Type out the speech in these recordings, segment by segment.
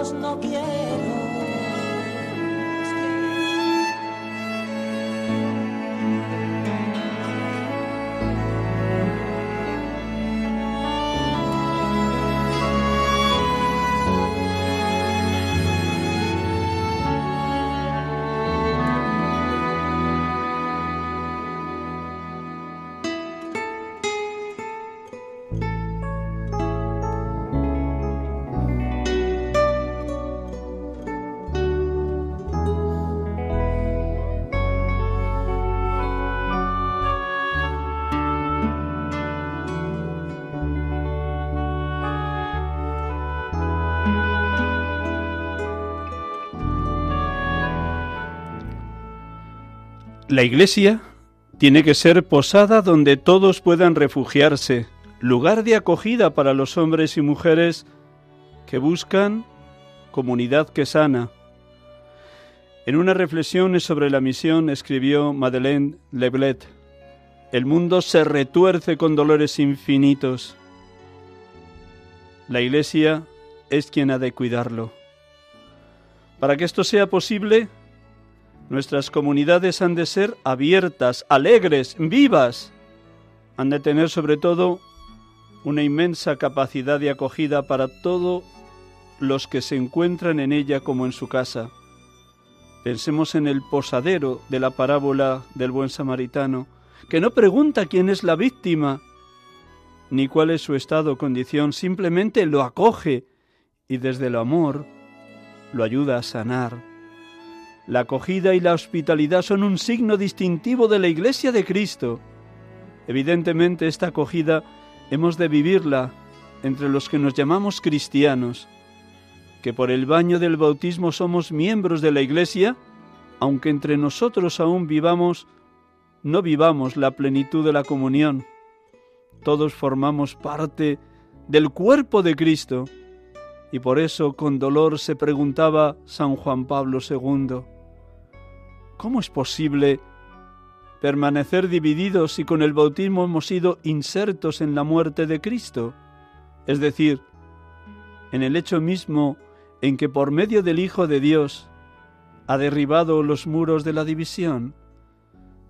los no quiero. La iglesia tiene que ser posada donde todos puedan refugiarse, lugar de acogida para los hombres y mujeres que buscan comunidad que sana. En una reflexión sobre la misión escribió Madeleine Leblet, el mundo se retuerce con dolores infinitos. La iglesia es quien ha de cuidarlo. Para que esto sea posible, Nuestras comunidades han de ser abiertas, alegres, vivas. Han de tener sobre todo una inmensa capacidad de acogida para todos los que se encuentran en ella como en su casa. Pensemos en el posadero de la parábola del buen samaritano, que no pregunta quién es la víctima, ni cuál es su estado o condición, simplemente lo acoge y desde el amor lo ayuda a sanar la acogida y la hospitalidad son un signo distintivo de la Iglesia de Cristo. Evidentemente esta acogida hemos de vivirla entre los que nos llamamos cristianos, que por el baño del bautismo somos miembros de la Iglesia, aunque entre nosotros aún vivamos, no vivamos la plenitud de la comunión. Todos formamos parte del cuerpo de Cristo, y por eso con dolor se preguntaba San Juan Pablo II, ¿Cómo es posible permanecer divididos si con el bautismo hemos sido insertos en la muerte de Cristo? Es decir, en el hecho mismo en que por medio del Hijo de Dios ha derribado los muros de la división.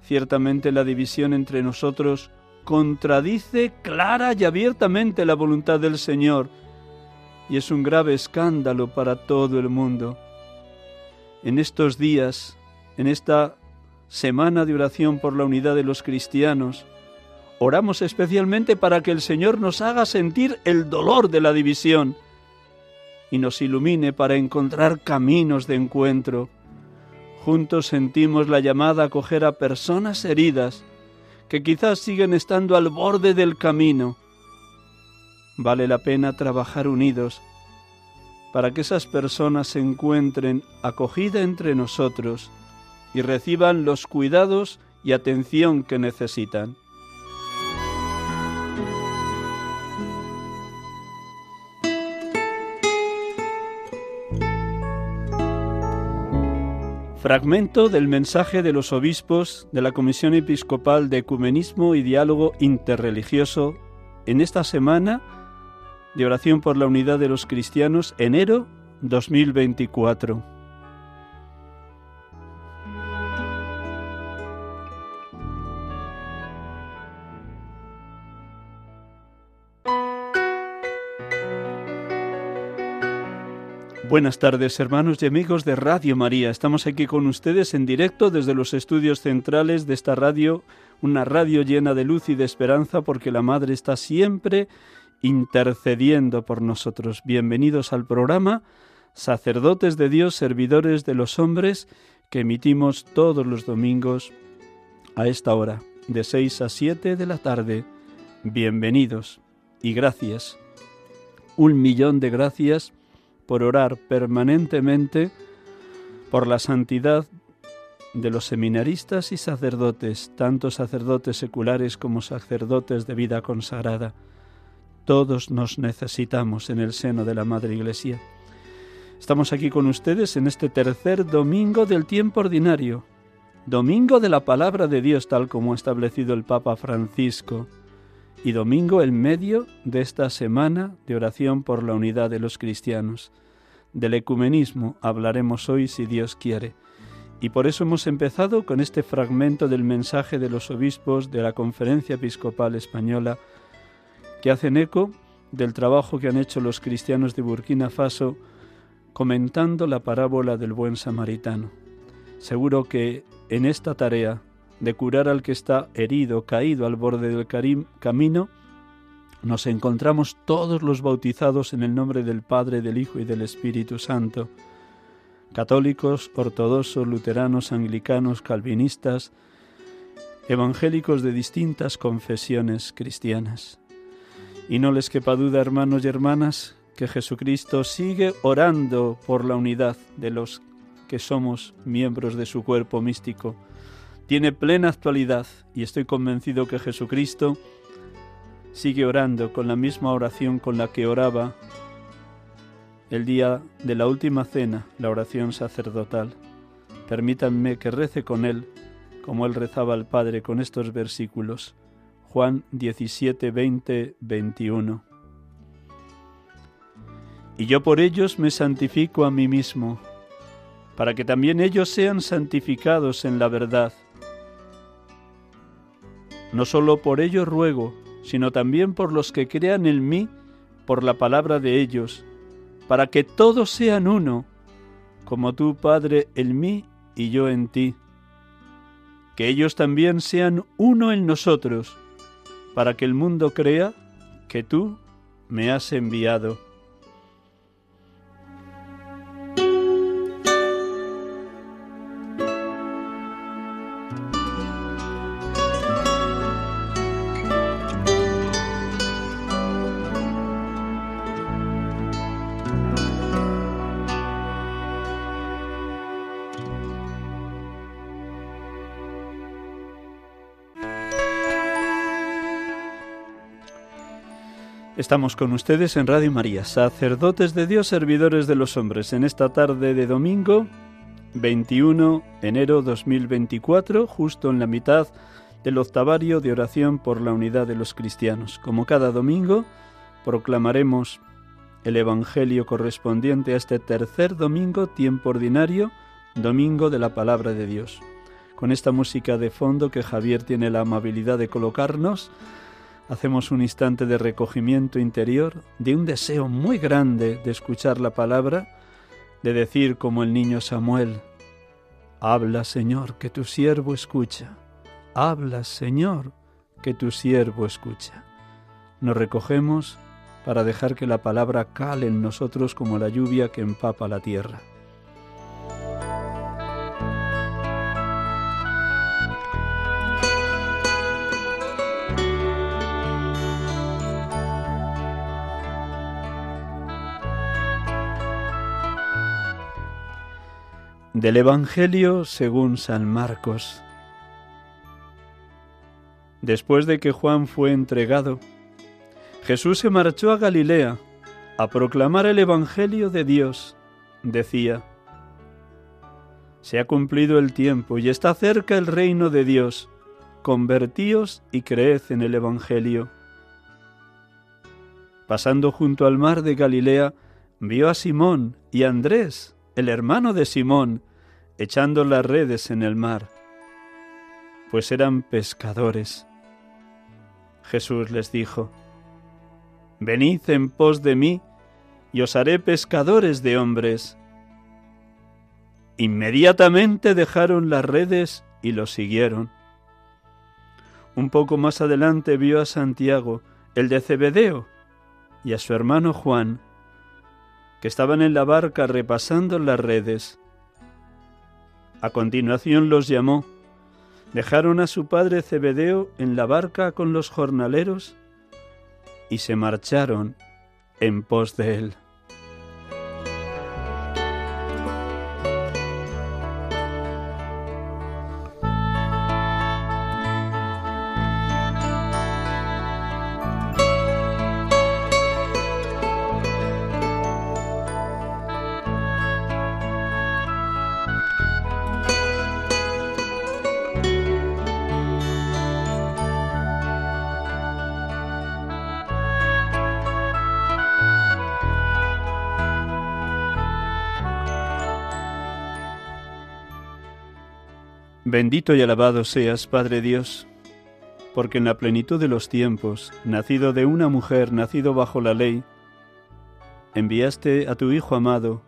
Ciertamente la división entre nosotros contradice clara y abiertamente la voluntad del Señor y es un grave escándalo para todo el mundo. En estos días en esta semana de oración por la unidad de los cristianos, oramos especialmente para que el Señor nos haga sentir el dolor de la división y nos ilumine para encontrar caminos de encuentro. Juntos sentimos la llamada a acoger a personas heridas que quizás siguen estando al borde del camino. Vale la pena trabajar unidos para que esas personas se encuentren acogida entre nosotros y reciban los cuidados y atención que necesitan. Fragmento del mensaje de los obispos de la Comisión Episcopal de Ecumenismo y Diálogo Interreligioso en esta semana de oración por la unidad de los cristianos, enero 2024. Buenas tardes hermanos y amigos de Radio María. Estamos aquí con ustedes en directo desde los estudios centrales de esta radio, una radio llena de luz y de esperanza porque la Madre está siempre intercediendo por nosotros. Bienvenidos al programa Sacerdotes de Dios, Servidores de los Hombres, que emitimos todos los domingos a esta hora, de 6 a 7 de la tarde. Bienvenidos y gracias un millón de gracias por orar permanentemente por la santidad de los seminaristas y sacerdotes, tanto sacerdotes seculares como sacerdotes de vida consagrada. Todos nos necesitamos en el seno de la Madre Iglesia. Estamos aquí con ustedes en este tercer domingo del tiempo ordinario, domingo de la palabra de Dios tal como ha establecido el Papa Francisco, y domingo en medio de esta semana de oración por la unidad de los cristianos. Del ecumenismo hablaremos hoy si Dios quiere. Y por eso hemos empezado con este fragmento del mensaje de los obispos de la Conferencia Episcopal Española que hacen eco del trabajo que han hecho los cristianos de Burkina Faso comentando la parábola del buen samaritano. Seguro que en esta tarea de curar al que está herido, caído al borde del camino, nos encontramos todos los bautizados en el nombre del Padre, del Hijo y del Espíritu Santo católicos, ortodoxos, luteranos, anglicanos, calvinistas, evangélicos de distintas confesiones cristianas. Y no les quepa duda, hermanos y hermanas, que Jesucristo sigue orando por la unidad de los que somos miembros de su cuerpo místico. Tiene plena actualidad y estoy convencido que Jesucristo sigue orando con la misma oración con la que oraba el día de la última cena, la oración sacerdotal. Permítanme que rece con él, como él rezaba al Padre con estos versículos. Juan 17, 20, 21. Y yo por ellos me santifico a mí mismo, para que también ellos sean santificados en la verdad. No solo por ellos ruego, sino también por los que crean en mí por la palabra de ellos, para que todos sean uno, como tú, Padre, en mí y yo en ti. Que ellos también sean uno en nosotros, para que el mundo crea que tú me has enviado. Estamos con ustedes en Radio María, sacerdotes de Dios, servidores de los hombres, en esta tarde de domingo 21 enero 2024, justo en la mitad del octavario de oración por la unidad de los cristianos. Como cada domingo, proclamaremos el Evangelio correspondiente a este tercer domingo, tiempo ordinario, domingo de la palabra de Dios. Con esta música de fondo que Javier tiene la amabilidad de colocarnos, hacemos un instante de recogimiento interior, de un deseo muy grande de escuchar la palabra, de decir como el niño Samuel, Habla, Señor, que tu siervo escucha. Habla, Señor, que tu siervo escucha. Nos recogemos para dejar que la palabra cale en nosotros como la lluvia que empapa la tierra. Del Evangelio según San Marcos. Después de que Juan fue entregado, Jesús se marchó a Galilea a proclamar el Evangelio de Dios. Decía, Se ha cumplido el tiempo y está cerca el reino de Dios. Convertíos y creed en el Evangelio. Pasando junto al mar de Galilea, vio a Simón y a Andrés, el hermano de Simón, echando las redes en el mar, pues eran pescadores. Jesús les dijo, Venid en pos de mí, y os haré pescadores de hombres. Inmediatamente dejaron las redes y lo siguieron. Un poco más adelante vio a Santiago, el de Cebedeo, y a su hermano Juan, que estaban en la barca repasando las redes. A continuación los llamó. Dejaron a su padre Zebedeo en la barca con los jornaleros y se marcharon en pos de Él. Bendito y alabado seas, Padre Dios, porque en la plenitud de los tiempos, nacido de una mujer, nacido bajo la ley, enviaste a tu Hijo amado,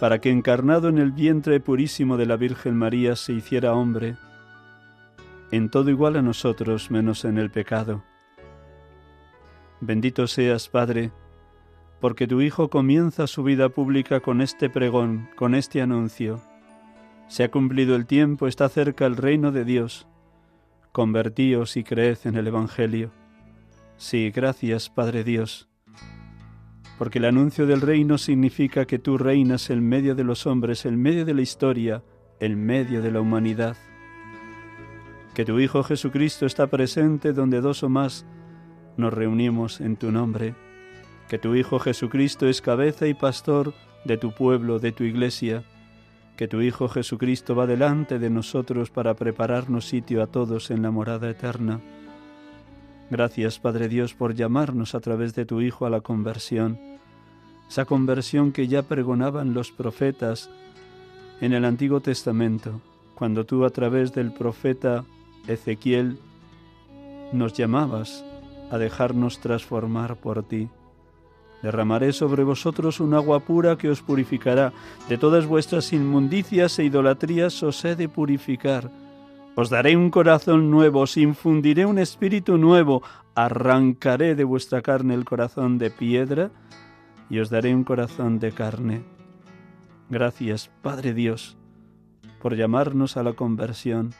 para que encarnado en el vientre purísimo de la Virgen María se hiciera hombre, en todo igual a nosotros menos en el pecado. Bendito seas, Padre, porque tu Hijo comienza su vida pública con este pregón, con este anuncio se ha cumplido el tiempo, está cerca el reino de Dios. Convertíos y creed en el Evangelio. Sí, gracias, Padre Dios, porque el anuncio del reino significa que tú reinas en medio de los hombres, en medio de la historia, en medio de la humanidad. Que tu Hijo Jesucristo está presente donde dos o más nos reunimos en tu nombre. Que tu Hijo Jesucristo es cabeza y pastor de tu pueblo, de tu iglesia que tu Hijo Jesucristo va delante de nosotros para prepararnos sitio a todos en la morada eterna. Gracias, Padre Dios, por llamarnos a través de tu Hijo a la conversión, esa conversión que ya pregonaban los profetas en el Antiguo Testamento, cuando tú a través del profeta Ezequiel nos llamabas a dejarnos transformar por ti. Derramaré sobre vosotros un agua pura que os purificará. De todas vuestras inmundicias e idolatrías os he de purificar. Os daré un corazón nuevo, os infundiré un espíritu nuevo, arrancaré de vuestra carne el corazón de piedra y os daré un corazón de carne. Gracias, Padre Dios, por llamarnos a la conversión,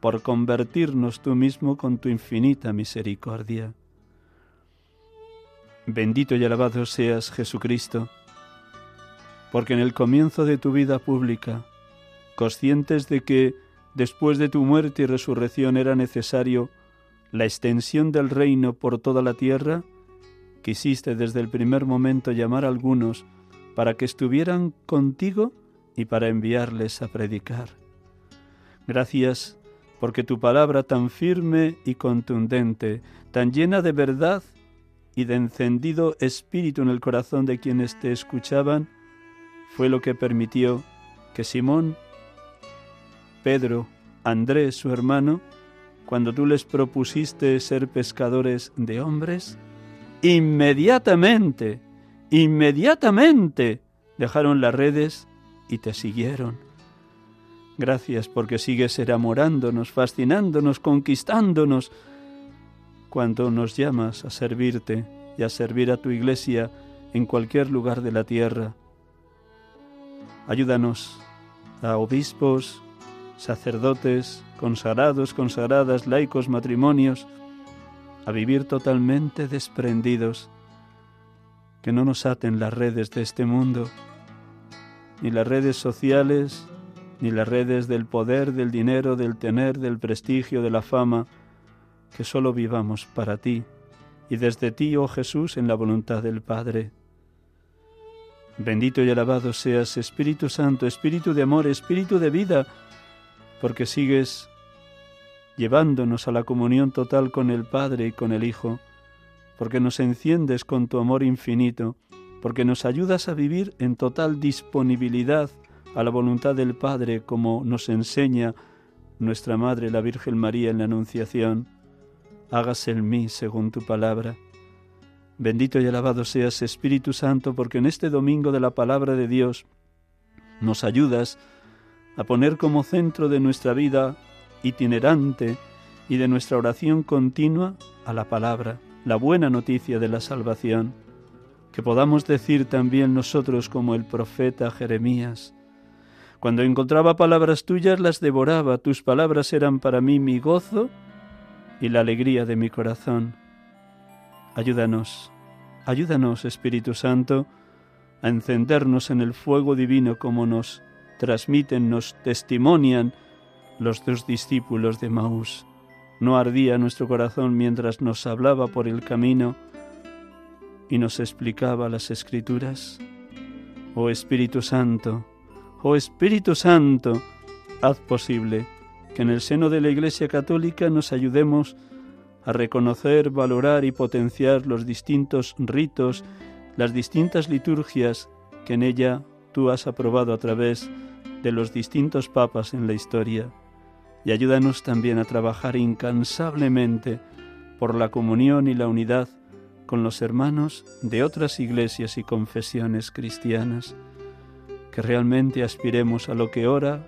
por convertirnos tú mismo con tu infinita misericordia. Bendito y alabado seas Jesucristo, porque en el comienzo de tu vida pública, conscientes de que después de tu muerte y resurrección era necesario la extensión del reino por toda la tierra, quisiste desde el primer momento llamar a algunos para que estuvieran contigo y para enviarles a predicar. Gracias porque tu palabra tan firme y contundente, tan llena de verdad y de encendido espíritu en el corazón de quienes te escuchaban, fue lo que permitió que Simón, Pedro, Andrés, su hermano, cuando tú les propusiste ser pescadores de hombres, inmediatamente, inmediatamente dejaron las redes y te siguieron. Gracias porque sigues enamorándonos, fascinándonos, conquistándonos, cuando nos llamas a servirte y a servir a tu iglesia en cualquier lugar de la tierra. Ayúdanos a obispos, sacerdotes, consagrados, consagradas, laicos, matrimonios, a vivir totalmente desprendidos, que no nos aten las redes de este mundo, ni las redes sociales, ni las redes del poder, del dinero, del tener, del prestigio, de la fama, que solo vivamos para ti y desde ti, oh Jesús, en la voluntad del Padre. Bendito y alabado seas, Espíritu Santo, Espíritu de amor, Espíritu de vida, porque sigues llevándonos a la comunión total con el Padre y con el Hijo, porque nos enciendes con tu amor infinito, porque nos ayudas a vivir en total disponibilidad a la voluntad del Padre, como nos enseña nuestra Madre la Virgen María en la Anunciación hágase en mí según tu palabra. Bendito y alabado seas Espíritu Santo, porque en este domingo de la palabra de Dios nos ayudas a poner como centro de nuestra vida itinerante y de nuestra oración continua a la palabra, la buena noticia de la salvación, que podamos decir también nosotros como el profeta Jeremías, cuando encontraba palabras tuyas las devoraba, tus palabras eran para mí mi gozo y la alegría de mi corazón. Ayúdanos, ayúdanos, Espíritu Santo, a encendernos en el fuego divino como nos transmiten, nos testimonian los dos discípulos de Maús. No ardía nuestro corazón mientras nos hablaba por el camino y nos explicaba las escrituras. Oh Espíritu Santo, oh Espíritu Santo, haz posible que en el seno de la Iglesia Católica nos ayudemos a reconocer, valorar y potenciar los distintos ritos, las distintas liturgias que en ella tú has aprobado a través de los distintos papas en la historia. Y ayúdanos también a trabajar incansablemente por la comunión y la unidad con los hermanos de otras iglesias y confesiones cristianas, que realmente aspiremos a lo que ora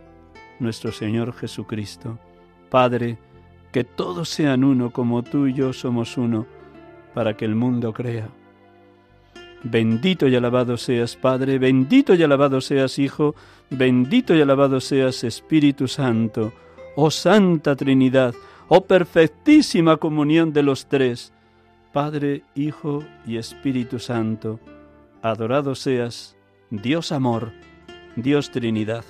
nuestro Señor Jesucristo. Padre, que todos sean uno como tú y yo somos uno, para que el mundo crea. Bendito y alabado seas Padre, bendito y alabado seas Hijo, bendito y alabado seas Espíritu Santo, oh Santa Trinidad, oh perfectísima comunión de los tres, Padre, Hijo y Espíritu Santo. Adorado seas, Dios amor, Dios Trinidad.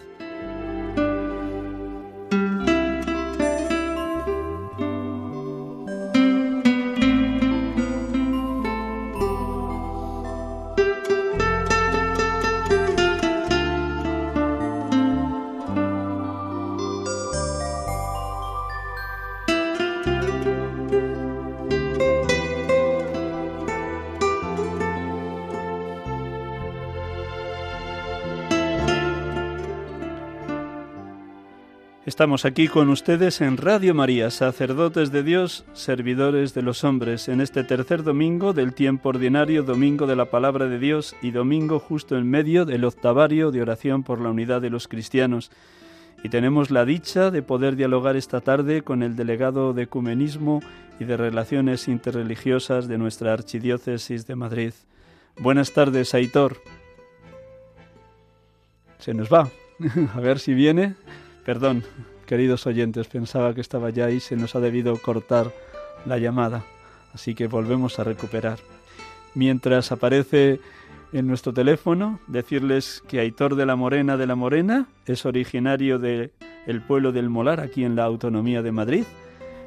Estamos aquí con ustedes en Radio María, sacerdotes de Dios, servidores de los hombres, en este tercer domingo del tiempo ordinario, domingo de la palabra de Dios y domingo justo en medio del octavario de oración por la unidad de los cristianos. Y tenemos la dicha de poder dialogar esta tarde con el delegado de Ecumenismo y de Relaciones Interreligiosas de nuestra Archidiócesis de Madrid. Buenas tardes, Aitor. Se nos va. A ver si viene. Perdón, queridos oyentes, pensaba que estaba ya y se nos ha debido cortar la llamada, así que volvemos a recuperar. Mientras aparece en nuestro teléfono, decirles que Aitor de la Morena de la Morena es originario del el pueblo del Molar, aquí en la Autonomía de Madrid,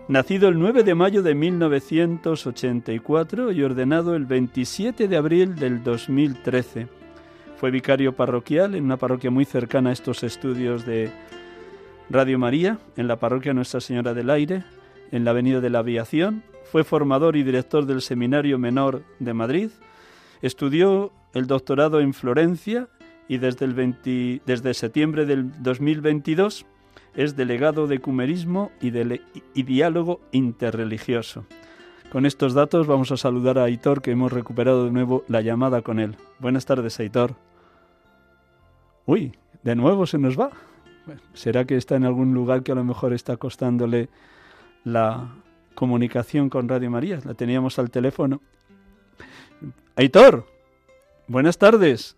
nacido el 9 de mayo de 1984 y ordenado el 27 de abril del 2013. Fue vicario parroquial en una parroquia muy cercana a estos estudios de Radio María, en la parroquia Nuestra Señora del Aire, en la Avenida de la Aviación. Fue formador y director del Seminario Menor de Madrid. Estudió el doctorado en Florencia y desde, el desde septiembre del 2022 es delegado de Ecumerismo y, y Diálogo Interreligioso. Con estos datos vamos a saludar a Aitor, que hemos recuperado de nuevo la llamada con él. Buenas tardes, Aitor. Uy, de nuevo se nos va. ¿Será que está en algún lugar que a lo mejor está costándole la comunicación con Radio María? La teníamos al teléfono. Aitor, buenas tardes.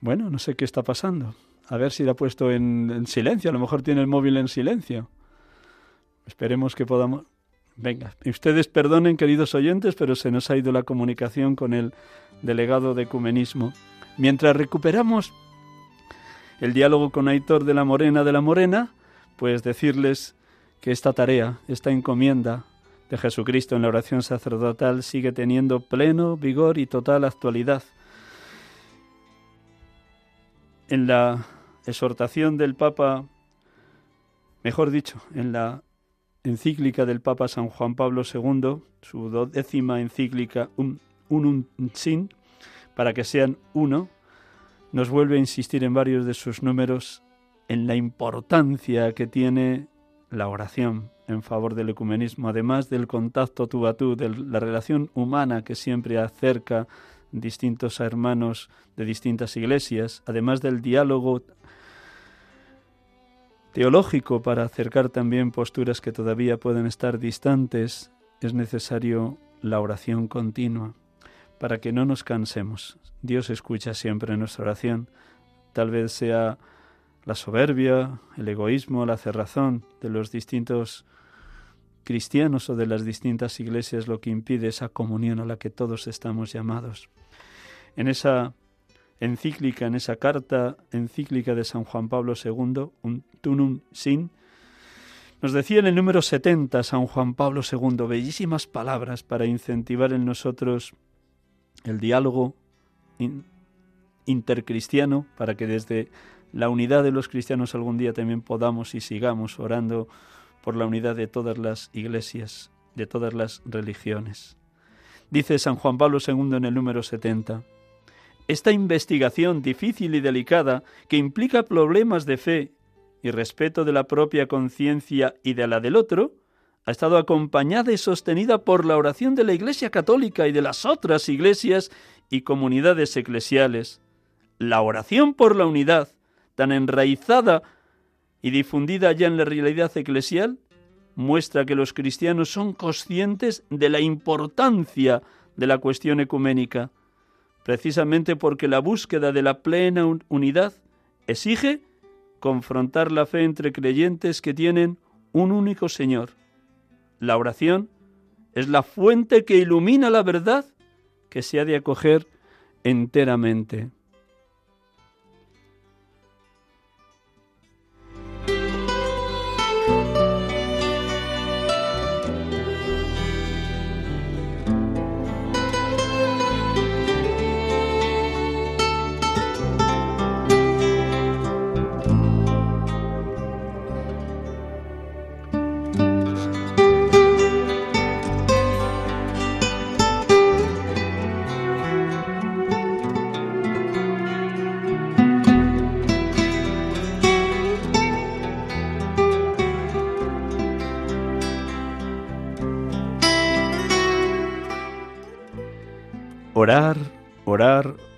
Bueno, no sé qué está pasando. A ver si la ha puesto en, en silencio. A lo mejor tiene el móvil en silencio. Esperemos que podamos. Venga, ustedes perdonen, queridos oyentes, pero se nos ha ido la comunicación con el delegado de ecumenismo. Mientras recuperamos el diálogo con Aitor de la Morena de la Morena, pues decirles que esta tarea, esta encomienda de Jesucristo en la oración sacerdotal sigue teniendo pleno vigor y total actualidad. En la exhortación del Papa, mejor dicho, en la encíclica del Papa San Juan Pablo II, su décima encíclica Un Unum Sin, para que sean uno, nos vuelve a insistir en varios de sus números en la importancia que tiene la oración en favor del ecumenismo, además del contacto tú a tú, de la relación humana que siempre acerca distintos hermanos de distintas iglesias, además del diálogo teológico para acercar también posturas que todavía pueden estar distantes, es necesario la oración continua para que no nos cansemos. Dios escucha siempre nuestra oración. Tal vez sea la soberbia, el egoísmo, la cerrazón de los distintos cristianos o de las distintas iglesias lo que impide esa comunión a la que todos estamos llamados. En esa encíclica, en esa carta encíclica de San Juan Pablo II, un tunum sin, nos decía en el número 70 San Juan Pablo II bellísimas palabras para incentivar en nosotros el diálogo intercristiano, para que desde la unidad de los cristianos algún día también podamos y sigamos orando por la unidad de todas las iglesias, de todas las religiones. Dice San Juan Pablo II en el número 70, esta investigación difícil y delicada, que implica problemas de fe y respeto de la propia conciencia y de la del otro, ha estado acompañada y sostenida por la oración de la Iglesia Católica y de las otras iglesias y comunidades eclesiales. La oración por la unidad, tan enraizada y difundida ya en la realidad eclesial, muestra que los cristianos son conscientes de la importancia de la cuestión ecuménica, precisamente porque la búsqueda de la plena unidad exige confrontar la fe entre creyentes que tienen un único Señor. La oración es la fuente que ilumina la verdad que se ha de acoger enteramente.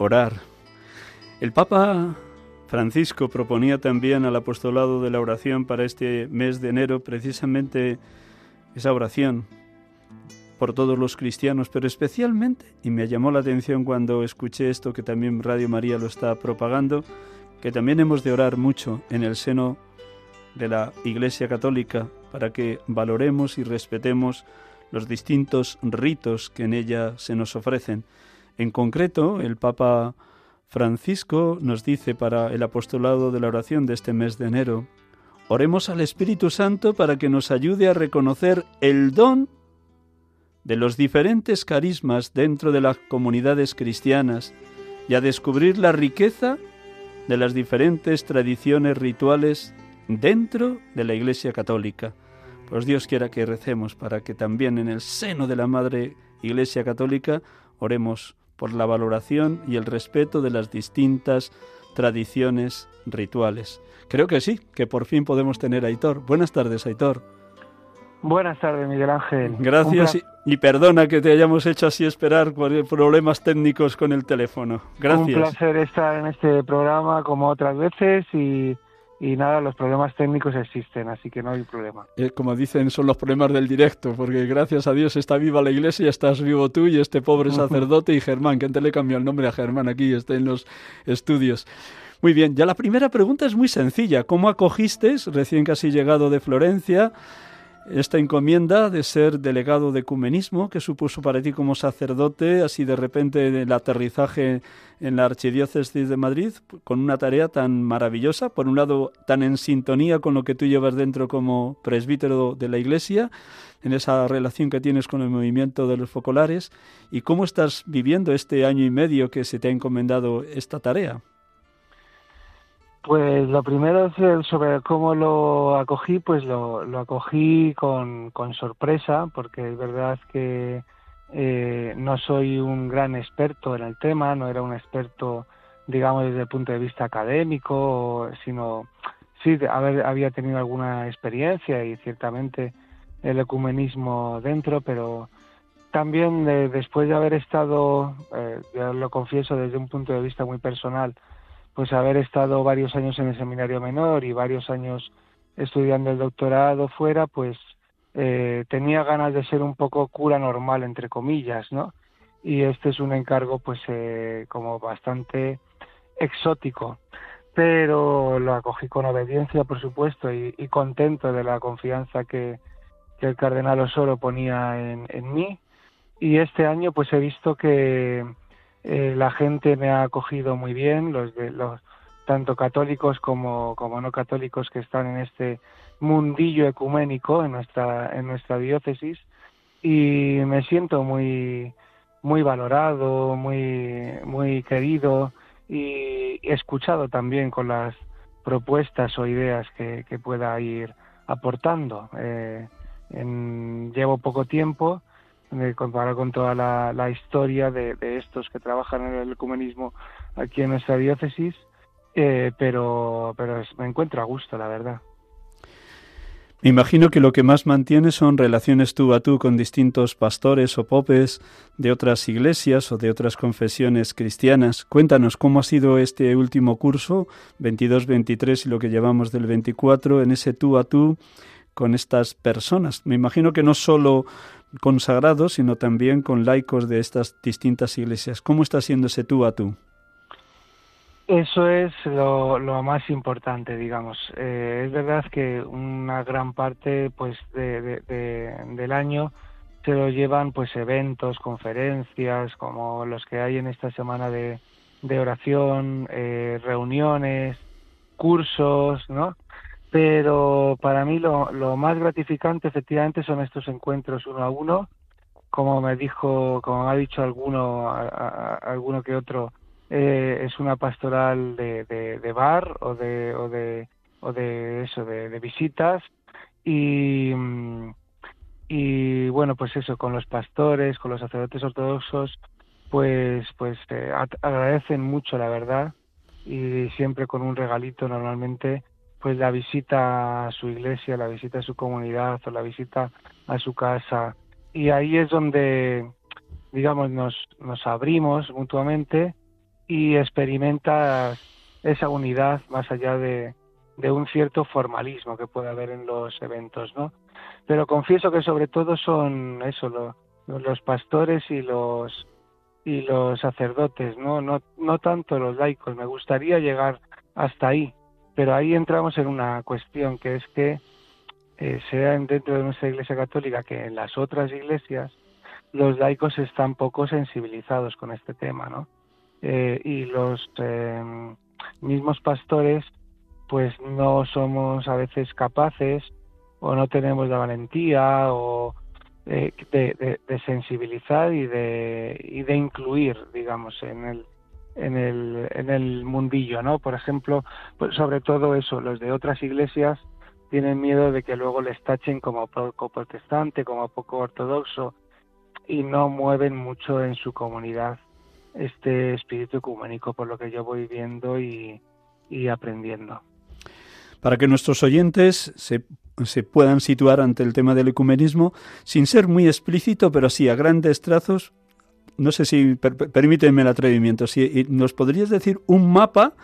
Orar. El Papa Francisco proponía también al apostolado de la oración para este mes de enero precisamente esa oración por todos los cristianos, pero especialmente, y me llamó la atención cuando escuché esto que también Radio María lo está propagando, que también hemos de orar mucho en el seno de la Iglesia Católica para que valoremos y respetemos los distintos ritos que en ella se nos ofrecen. En concreto, el Papa Francisco nos dice para el apostolado de la oración de este mes de enero, oremos al Espíritu Santo para que nos ayude a reconocer el don de los diferentes carismas dentro de las comunidades cristianas y a descubrir la riqueza de las diferentes tradiciones rituales dentro de la Iglesia Católica. Pues Dios quiera que recemos para que también en el seno de la Madre Iglesia Católica oremos por la valoración y el respeto de las distintas tradiciones rituales. Creo que sí, que por fin podemos tener a Aitor. Buenas tardes, Aitor. Buenas tardes, Miguel Ángel. Gracias y, perdona que te hayamos hecho así esperar por problemas técnicos con el teléfono. Gracias. Un placer estar en este programa como otras veces y y nada, los problemas técnicos existen, así que no hay problema. Eh, como dicen, son los problemas del directo, porque gracias a Dios está viva la iglesia, estás vivo tú y este pobre sacerdote y Germán, que antes le cambió el nombre a Germán aquí, está en los estudios. Muy bien, ya la primera pregunta es muy sencilla. ¿Cómo acogiste, recién casi llegado de Florencia, esta encomienda de ser delegado de ecumenismo que supuso para ti como sacerdote, así de repente el aterrizaje en la Archidiócesis de Madrid, con una tarea tan maravillosa, por un lado tan en sintonía con lo que tú llevas dentro como presbítero de la Iglesia, en esa relación que tienes con el movimiento de los focolares, y cómo estás viviendo este año y medio que se te ha encomendado esta tarea. Pues lo primero sobre cómo lo acogí, pues lo, acogí con, con, sorpresa, porque es verdad que eh, no soy un gran experto en el tema, no era un experto, digamos, desde el punto de vista académico, sino sí, haber, había tenido alguna experiencia y ciertamente el ecumenismo dentro, pero también eh, después de haber estado, eh, lo confieso desde un punto de vista muy personal, pues haber estado varios años en el seminario menor y varios años estudiando el doctorado fuera, pues eh, tenía ganas de ser un poco cura normal, entre comillas, ¿no? Y este es un encargo, pues, eh, como bastante exótico, pero lo acogí con obediencia, por supuesto, y, contento de la confianza que, que el cardenal Osoro ponía en, en mí y este año pues he visto que eh, la gente me ha acogido muy bien, los de los tanto católicos como, como no católicos que están en este mundillo ecuménico en nuestra en nuestra diócesis y me siento muy muy valorado, muy muy querido y escuchado también con las propuestas o ideas que, pueda ir aportando. Eh, llevo poco tiempo, eh, comparado con toda la, historia de, estos que trabajan en el ecumenismo aquí en nuestra diócesis, eh, pero, pero me encuentro a gusto, la verdad. Me imagino que lo que más mantiene son relaciones tú a tú con distintos pastores o popes de otras iglesias o de otras confesiones cristianas. Cuéntanos cómo ha sido este último curso, 22-23 y lo que llevamos del 24, en ese tú a tú con estas personas. Me imagino que no solo consagrados, sino también con laicos de estas distintas iglesias. ¿Cómo está siendo ese tú a tú? Eso es lo, más importante, digamos. Eh, es verdad que una gran parte, pues, del año se lo llevan, pues, eventos, conferencias, como los que hay en esta semana de, oración, eh, reuniones, cursos, ¿no? Pero para mí lo, lo, más gratificante efectivamente son estos encuentros uno a uno, como me dijo, como me ha dicho alguno, alguno que otro, eh, es una pastoral de, de, bar o de, o de, o de eso, de, visitas. Y, y bueno, pues eso, con los pastores, con los sacerdotes ortodoxos, pues, pues eh, agradecen mucho la verdad. Y siempre con un regalito normalmente pues la visita a su iglesia, la visita a su comunidad o la visita a su casa. Y ahí es donde, digamos, nos, nos abrimos mutuamente y experimentas esa unidad más allá de, de un cierto formalismo que puede haber en los eventos, ¿no? Pero confieso que sobre todo son eso, los pastores y los y los sacerdotes, ¿no? No, no tanto los laicos. Me gustaría llegar hasta ahí, pero ahí entramos en una cuestión que es que eh, sea dentro de nuestra Iglesia Católica que en las otras iglesias los laicos están poco sensibilizados con este tema, ¿no? Eh, y los em, mismos pastores pues no somos a veces capaces o no tenemos la valentía o eh, de, de, sensibilizar y de, y de incluir, digamos, en el, en el, en el mundillo, ¿no? Por ejemplo, pues sobre todo eso, los de otras iglesias tienen miedo de que luego les tachen como poco protestante, como poco ortodoxo y no mueven mucho en su comunidad este espíritu ecuménico, por lo que yo voy viendo y, y aprendiendo. Para que nuestros oyentes se, se, puedan situar ante el tema del ecumenismo, sin ser muy explícito, pero sí a grandes trazos, no sé si permíteme el atrevimiento, si nos podrías decir un mapa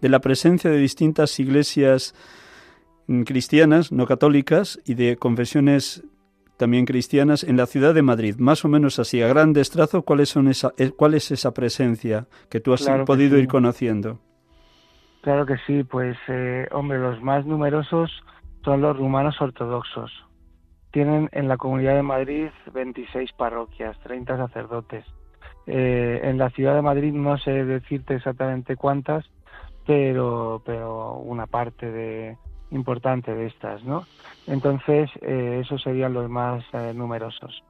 de la presencia de distintas iglesias mm, cristianas, no católicas, y de confesiones también cristianas en la ciudad de Madrid, más o menos así, a grandes trazos, ¿cuáles son esa, eh, ¿cuál es esa presencia que tú has podido ir conociendo? Claro que sí, pues eh, hombre, los más numerosos son los rumanos ortodoxos. Tienen en la Comunidad de Madrid 26 parroquias, 30 sacerdotes. Eh, en la ciudad de Madrid no sé decirte exactamente cuántas, pero, pero una parte de, importante de estas, ¿no? Entonces, eh, esos serían los más eh, numerosos.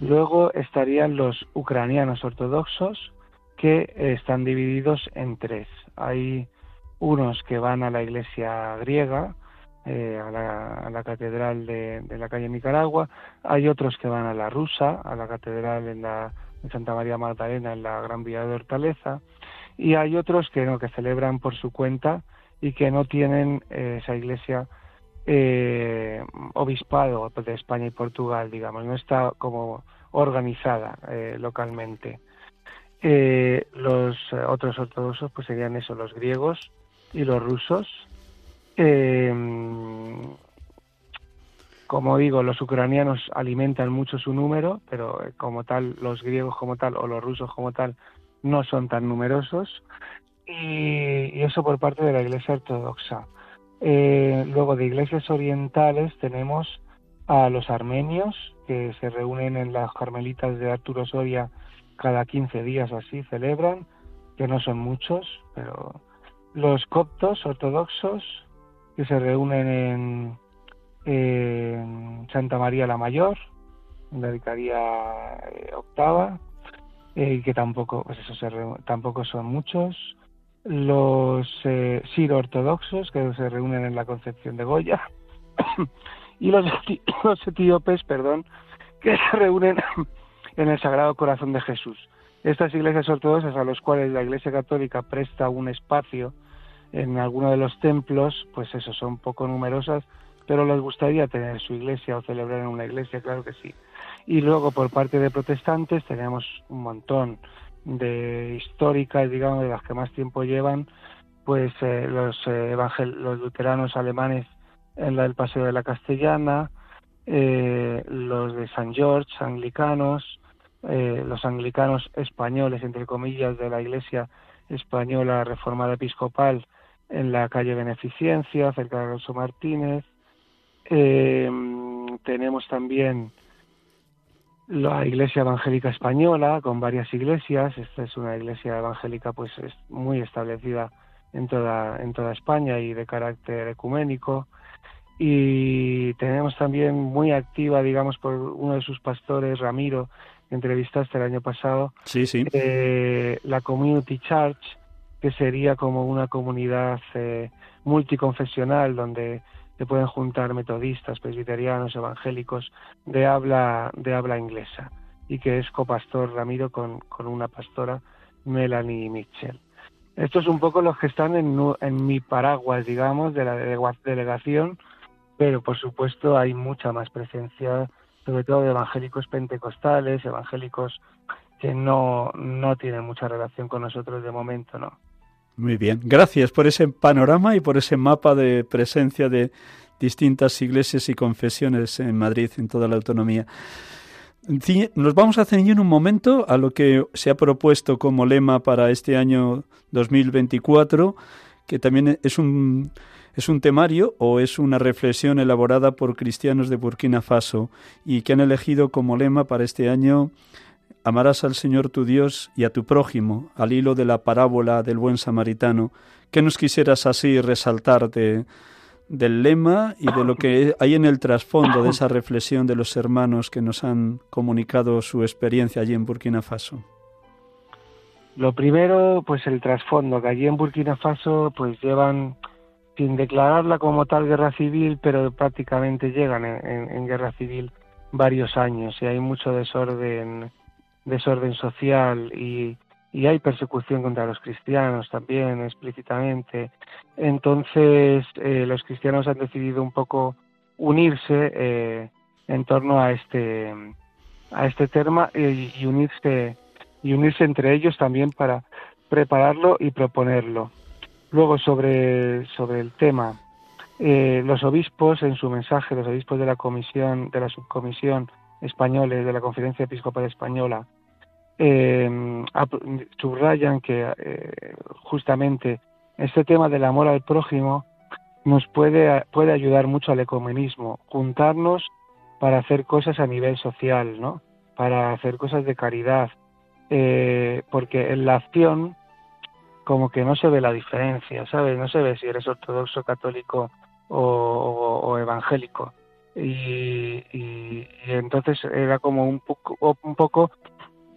Luego estarían los ucranianos ortodoxos, que están divididos en tres. Hay unos que van a la iglesia griega, a, la, catedral de, la calle Nicaragua, hay otros que van a la rusa, a la catedral en la en Santa María Magdalena en la Gran Vía de Hortaleza, y hay otros que no, que celebran por su cuenta y que no tienen eh, esa iglesia eh, obispado de España y Portugal, digamos, no está como organizada eh, localmente. los otros ortodoxos pues serían eso, los griegos y los rusos. Como digo, los ucranianos alimentan mucho su número, pero eh, como tal, los griegos como tal o los rusos como tal no son tan numerosos. Y, eso por parte de la Iglesia Ortodoxa. Eh, luego de iglesias orientales tenemos a los armenios, que se reúnen en las carmelitas de Arturo Soria cada 15 días así, celebran, que no son muchos, pero los coptos ortodoxos, que se reúnen en, Santa María la Mayor, en la vicaría eh, octava, eh, que tampoco, pues eso tampoco son muchos. Los eh, siro-ortodoxos, que se reúnen en la Concepción de Goya, y los, los etíopes, perdón, que se reúnen en el Sagrado Corazón de Jesús. Estas iglesias ortodoxas a los cuales la Iglesia Católica presta un espacio en alguno de los templos, pues eso, son poco numerosas, pero les gustaría tener su iglesia o celebrar en una iglesia, claro que sí. Y luego por parte de protestantes tenemos un montón de históricas, digamos, de las que más tiempo llevan, pues eh, los, eh, los luteranos alemanes en la del Paseo de la Castellana, eh, los de San George, anglicanos, eh, los anglicanos españoles, entre comillas, de la Iglesia española reformada episcopal en la calle Beneficencia, cerca de Alonso Martínez. Eh, tenemos también la Iglesia Evangélica Española, con varias iglesias. Esta es una iglesia evangélica pues es muy establecida en toda, en toda España y de carácter ecuménico y tenemos también muy activa, digamos, por uno de sus pastores, Ramiro, que entrevistaste el año pasado, sí, sí. Eh, la Community Church, que sería como una comunidad eh, multiconfesional donde se pueden juntar metodistas, presbiterianos, evangélicos de habla, de habla inglesa y que es copastor Ramiro con, con una pastora, Melanie Mitchell. Estos son un poco los que están en, en mi paraguas, digamos, de la delegación pero por supuesto hay mucha más presencia, sobre todo de evangélicos pentecostales, evangélicos que no, no tienen mucha relación con nosotros de momento, ¿no? Muy bien, gracias por ese panorama y por ese mapa de presencia de distintas iglesias y confesiones en Madrid, en toda la autonomía. Nos vamos a ceñir un momento a lo que se ha propuesto como lema para este año 2024, que también es un ¿Es un temario o es una reflexión elaborada por cristianos de Burkina Faso y que han elegido como lema para este año Amarás al Señor tu Dios y a tu prójimo, al hilo de la parábola del buen samaritano? ¿Qué nos quisieras así resaltar de, del lema y de lo que hay en el trasfondo de esa reflexión de los hermanos que nos han comunicado su experiencia allí en Burkina Faso? Lo primero, pues el trasfondo, que allí en Burkina Faso pues llevan sin declararla como tal guerra civil, pero prácticamente llegan en, guerra civil varios años y hay mucho desorden, desorden social y, hay persecución contra los cristianos también explícitamente. Entonces eh, los cristianos han decidido un poco unirse eh, en torno a este a este tema y unirse y unirse entre ellos también para prepararlo y proponerlo. Luego, sobre, sobre el tema, eh, los obispos, en su mensaje, los obispos de la comisión, de la subcomisión españoles de la Conferencia Episcopal Española, eh, subrayan que eh, justamente este tema del amor al prójimo nos puede, puede ayudar mucho al ecumenismo, juntarnos para hacer cosas a nivel social, ¿no? Para hacer cosas de caridad, porque en la acción como que no se ve la diferencia, ¿sabes? No se ve si eres ortodoxo, católico o, evangélico. Y, entonces era como un poco, un poco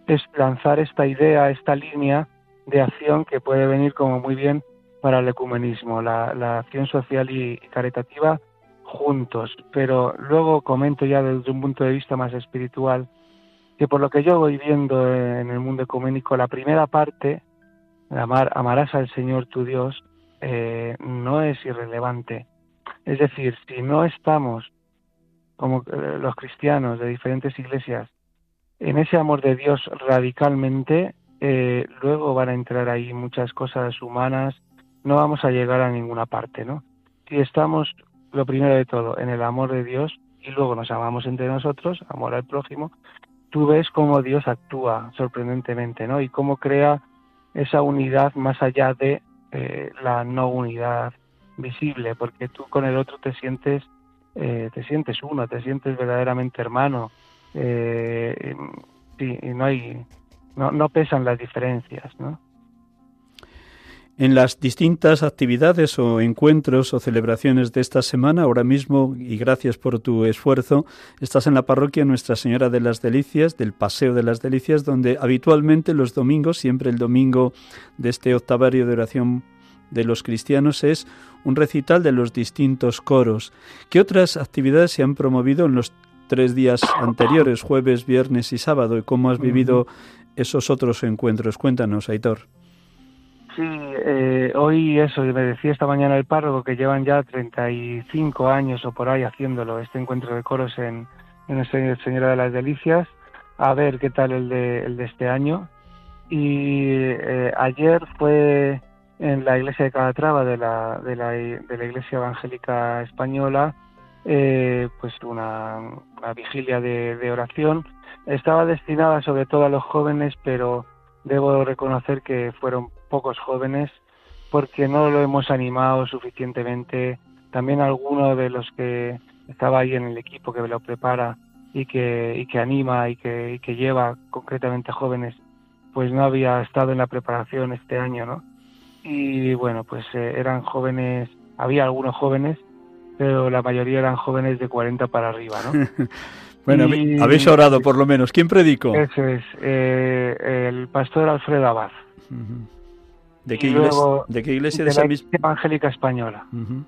es lanzar esta idea, esta línea de acción que puede venir como muy bien para el ecumenismo, la, acción social y caritativa juntos. Pero luego comento ya desde un punto de vista más espiritual que por lo que yo voy viendo en el mundo ecuménico, la primera parte amar, amarás al Señor tu Dios, eh, no es irrelevante. Es decir, si no estamos como eh, los cristianos de diferentes iglesias en ese amor de Dios radicalmente, eh, luego van a entrar ahí muchas cosas humanas, no vamos a llegar a ninguna parte, ¿no? Si estamos, lo primero de todo, en el amor de Dios y luego nos amamos entre nosotros, amor al prójimo, tú ves cómo Dios actúa sorprendentemente, ¿no? Y cómo crea esa unidad más allá de eh, la no unidad visible, porque tú con el otro te sientes eh, te sientes uno, te sientes verdaderamente hermano. Eh, y, no hay, no, no pesan las diferencias, ¿no? En las distintas actividades o encuentros o celebraciones de esta semana, ahora mismo, y gracias por tu esfuerzo, estás en la parroquia Nuestra Señora de las Delicias, del Paseo de las Delicias, donde habitualmente los domingos, siempre el domingo de este octavario de oración de los cristianos, es un recital de los distintos coros. ¿Qué otras actividades se han promovido en los tres días anteriores, jueves, viernes y sábado? ¿Y cómo has vivido esos otros encuentros? Cuéntanos, Aitor. Sí, eh, hoy eso, me decía esta mañana el párroco que llevan ya 35 años o por ahí haciéndolo, este encuentro de coros en, en Señora de las Delicias, a ver qué tal el de, el de este año. Y eh, ayer fue en la iglesia de Calatrava de la, de la, de la Iglesia Evangélica Española, eh, pues una, vigilia de, oración. Estaba destinada sobre todo a los jóvenes, pero debo reconocer que fueron pocos jóvenes porque no lo hemos animado suficientemente. También alguno de los que estaba ahí en el equipo que lo prepara y que, y que anima y que, que lleva concretamente jóvenes, pues no había estado en la preparación este año, ¿no? Y bueno, pues eh, eran jóvenes, había algunos jóvenes, pero la mayoría eran jóvenes de 40 para arriba, ¿no? bueno, Y- habéis orado por lo menos. ¿Quién predicó? Eso es, eh, el pastor Alfredo Abad, Ujú. ¿De qué, iglesia, luego ¿De qué iglesia de de la Iglesia Evangélica Española. Ujú.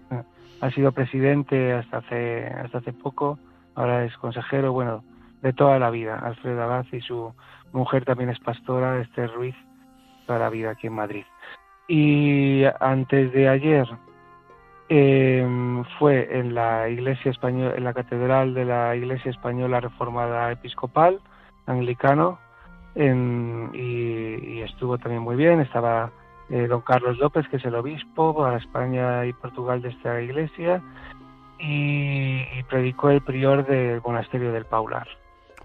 ha sido presidente hasta hace hasta hace poco, ahora es consejero, bueno, de toda la vida. Alfredo Abad y su mujer también es pastora, Esther Ruiz, toda la vida aquí en Madrid. Y antes de ayer eh, fue en la iglesia española, en la catedral de la Iglesia Española Reformada Episcopal, anglicano, en- y, y estuvo también muy bien. Estaba eh, don Carlos López, que es el obispo para España y Portugal de esta iglesia, y, y predicó el prior del monasterio del Paular.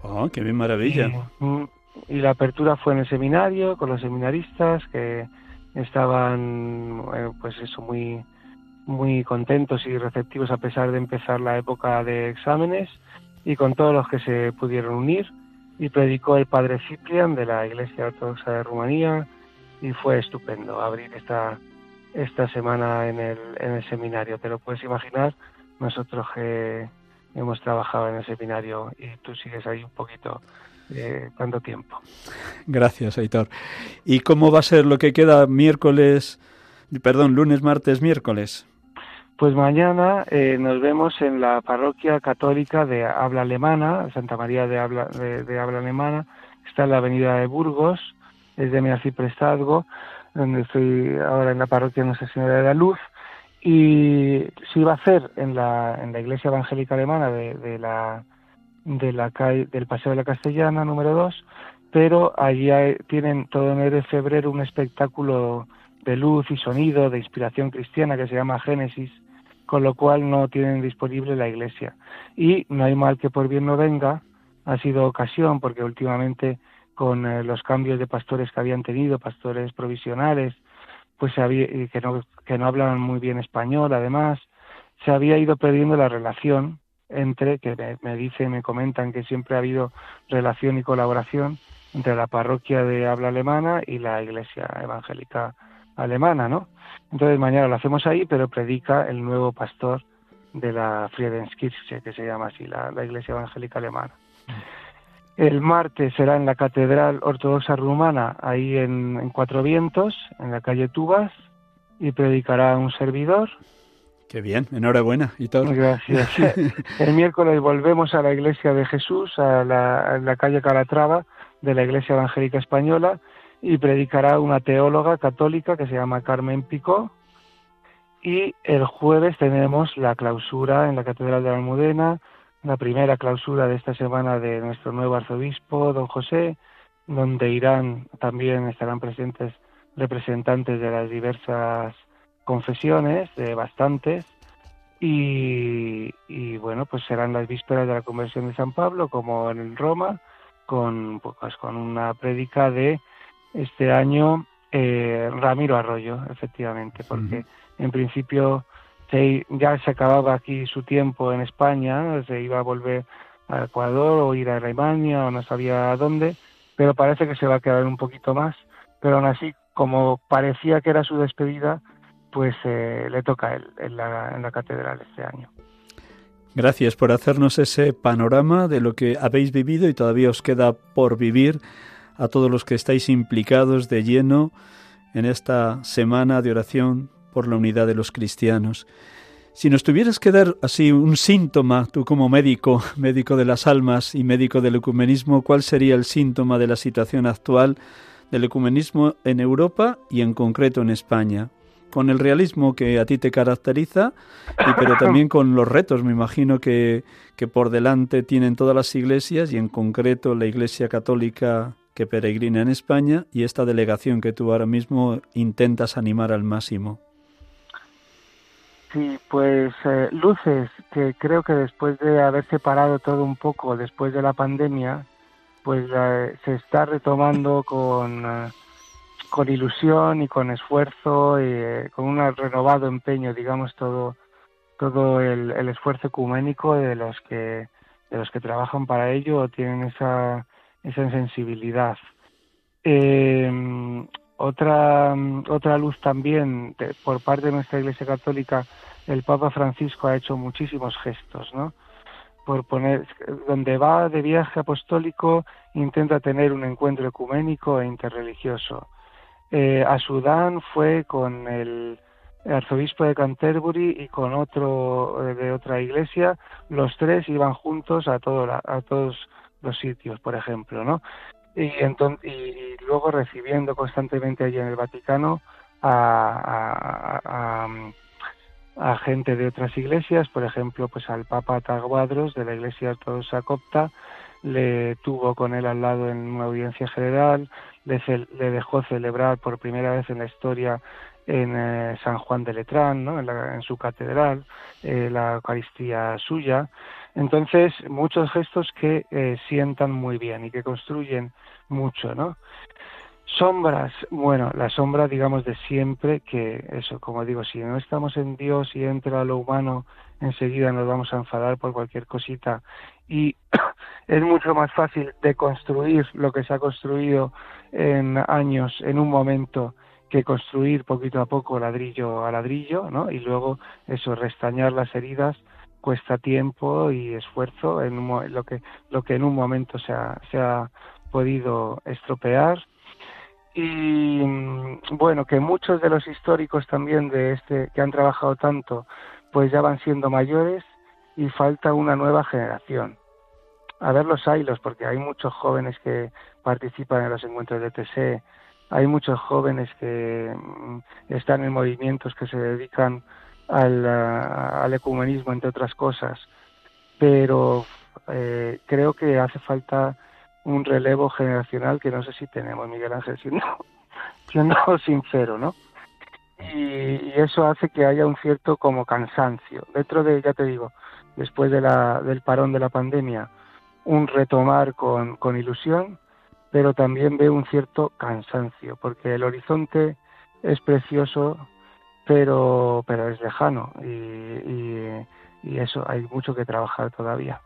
Oh, qué bien maravilla. Y, mm, y la apertura fue en el seminario con los seminaristas que estaban, eh, pues eso, muy muy contentos y receptivos a pesar de empezar la época de exámenes y con todos los que se pudieron unir y predicó el padre Ciprian de la Iglesia Ortodoxa de Rumanía y fue estupendo abrir esta esta semana en el, en el seminario. Te lo puedes imaginar, nosotros que hemos trabajado en el seminario y tú sigues ahí un poquito eh, tanto tiempo. Gracias, Aitor. ¿Y cómo va a ser lo que queda miércoles, perdón, lunes, martes, miércoles? Pues mañana eh, nos vemos en la parroquia católica de habla alemana, Santa María de habla, de, de alemana, está en la avenida de Burgos, es de Meaciprestazgo, donde estoy ahora en la parroquia Nuestra Señora de la Luz, y se iba a hacer en la, en la iglesia evangélica alemana de, de la de la calle, del Paseo de la Castellana número 2, pero allí hay- tienen todo enero y febrero un espectáculo de luz y sonido de inspiración cristiana que se llama Génesis, con lo cual no tienen disponible la iglesia. Y no hay mal que por bien no venga, ha sido ocasión porque últimamente con eh, los cambios de pastores que habían tenido, pastores provisionales, pues había, y que no que no hablaban muy bien español, además se había ido perdiendo la relación entre que me, me dicen, me comentan que siempre ha habido relación y colaboración entre la parroquia de habla alemana y la iglesia evangélica alemana, ¿no? Entonces mañana lo hacemos ahí, pero predica el nuevo pastor de la Friedenskirche, que se llama así, la, la iglesia evangélica alemana. El martes será en la Catedral Ortodoxa Rumana, ahí en, en Cuatro Vientos, en la calle Tubas, y predicará un servidor. Qué bien, enhorabuena, Aitor. Gracias. El miércoles volvemos a la Iglesia de Jesús, a la, a la calle Calatrava de la Iglesia Evangélica Española, y predicará una teóloga católica que se llama Carmen Picó. Y el jueves tenemos la clausura en la Catedral de la Almudena, la primera clausura de esta semana de nuestro nuevo arzobispo, don José, donde irán también estarán presentes representantes de las diversas confesiones, de bastantes, y, y, bueno, pues serán las vísperas de la conversión de San Pablo, como en Roma, con, pues, con una prédica de este año eh, Ramiro Arroyo, efectivamente, porque en principio se, ya se acababa aquí su tiempo en España, se iba a volver a Ecuador o ir a Alemania o no sabía a dónde, pero parece que se va a quedar un poquito más, pero aún así, como parecía que era su despedida, pues eh, le toca a él en la, en la catedral este año. Gracias por hacernos ese panorama de lo que habéis vivido y todavía os queda por vivir a todos los que estáis implicados de lleno en esta semana de oración por la unidad de los cristianos. Si nos tuvieras que dar así un síntoma, tú como médico, médico de las almas y médico del ecumenismo, ¿cuál sería el síntoma de la situación actual del ecumenismo en Europa y en concreto en España? con el realismo que a ti te caracteriza, y, pero también con los retos, me imagino, que, que por delante tienen todas las iglesias y en concreto la Iglesia Católica que peregrina en España y esta delegación que tú ahora mismo intentas animar al máximo. Sí, pues eh, luces que creo que después de haber separado todo un poco después de la pandemia, pues eh, se está retomando con eh, con ilusión y con esfuerzo y con un renovado empeño, digamos, todo, todo el, esfuerzo ecuménico de los que de los que trabajan para ello o tienen esa, esa sensibilidad. Em, otra, otra luz también por parte de nuestra Iglesia Católica, el Papa Francisco ha hecho muchísimos gestos, ¿no? Por poner, donde va de viaje apostólico, intenta tener un encuentro ecuménico e interreligioso. Eh, a Sudán fue con el arzobispo de Canterbury y con otro eh, de otra iglesia, los tres iban juntos a, todo a todos los sitios, por ejemplo, ¿no? Y, entonces, y, luego recibiendo constantemente allí en el Vaticano a, gente de otras iglesias, por ejemplo, pues al Papa Taguadros de la Iglesia Ortodoxa Copta, le tuvo con él al lado en una audiencia general, le, dejó celebrar por primera vez en la historia en eh, San Juan de Letrán, ¿no? en, su catedral, eh, la Eucaristía suya. Entonces, muchos gestos que eh, sientan muy bien y que construyen mucho, ¿no? Sombras, bueno, la sombra, digamos, de siempre, que eso, como digo, si no estamos en Dios y entra lo humano, enseguida nos vamos a enfadar por cualquier cosita. Y es mucho más fácil de construir lo que se ha construido en años, en un momento, que construir poquito a poco ladrillo a ladrillo, ¿no? Y luego eso, restañar las heridas cuesta tiempo y esfuerzo en lo que lo que en un momento se ha, se ha podido estropear. Y mm, bueno que muchos de los históricos también de este que han trabajado tanto pues ya van siendo mayores y falta una nueva generación. A ver los hilos porque hay muchos jóvenes que participan en los encuentros de TC hay muchos jóvenes que mm, están en movimientos que se dedican al, ecumenismo entre otras cosas pero eh, creo que hace falta un relevo generacional que no sé si tenemos, Miguel Ángel, siendo, siendo sincero, ¿no? Y, eso hace que haya un cierto como cansancio. Dentro de, ya te digo, después de la, del parón de la pandemia, un retomar con, con ilusión, pero también veo un cierto cansancio, porque el horizonte es precioso, pero, pero es lejano y, eso hay mucho que trabajar todavía